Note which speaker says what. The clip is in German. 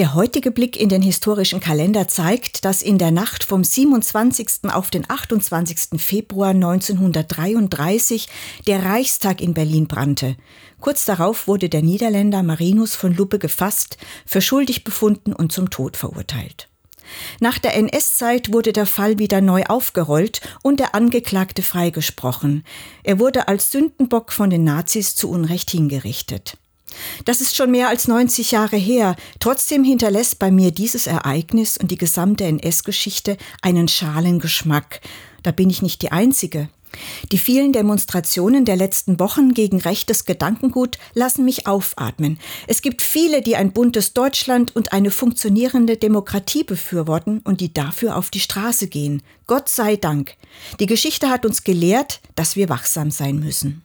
Speaker 1: Der heutige Blick in den historischen Kalender zeigt, dass in der Nacht vom 27. auf den 28. Februar 1933 der Reichstag in Berlin brannte. Kurz darauf wurde der Niederländer Marinus von Luppe gefasst, für schuldig befunden und zum Tod verurteilt. Nach der NS-Zeit wurde der Fall wieder neu aufgerollt und der Angeklagte freigesprochen. Er wurde als Sündenbock von den Nazis zu Unrecht hingerichtet. Das ist schon mehr als 90 Jahre her. Trotzdem hinterlässt bei mir dieses Ereignis und die gesamte NS-Geschichte einen schalen Geschmack. Da bin ich nicht die Einzige. Die vielen Demonstrationen der letzten Wochen gegen rechtes Gedankengut lassen mich aufatmen. Es gibt viele, die ein buntes Deutschland und eine funktionierende Demokratie befürworten und die dafür auf die Straße gehen. Gott sei Dank. Die Geschichte hat uns gelehrt, dass wir wachsam sein müssen.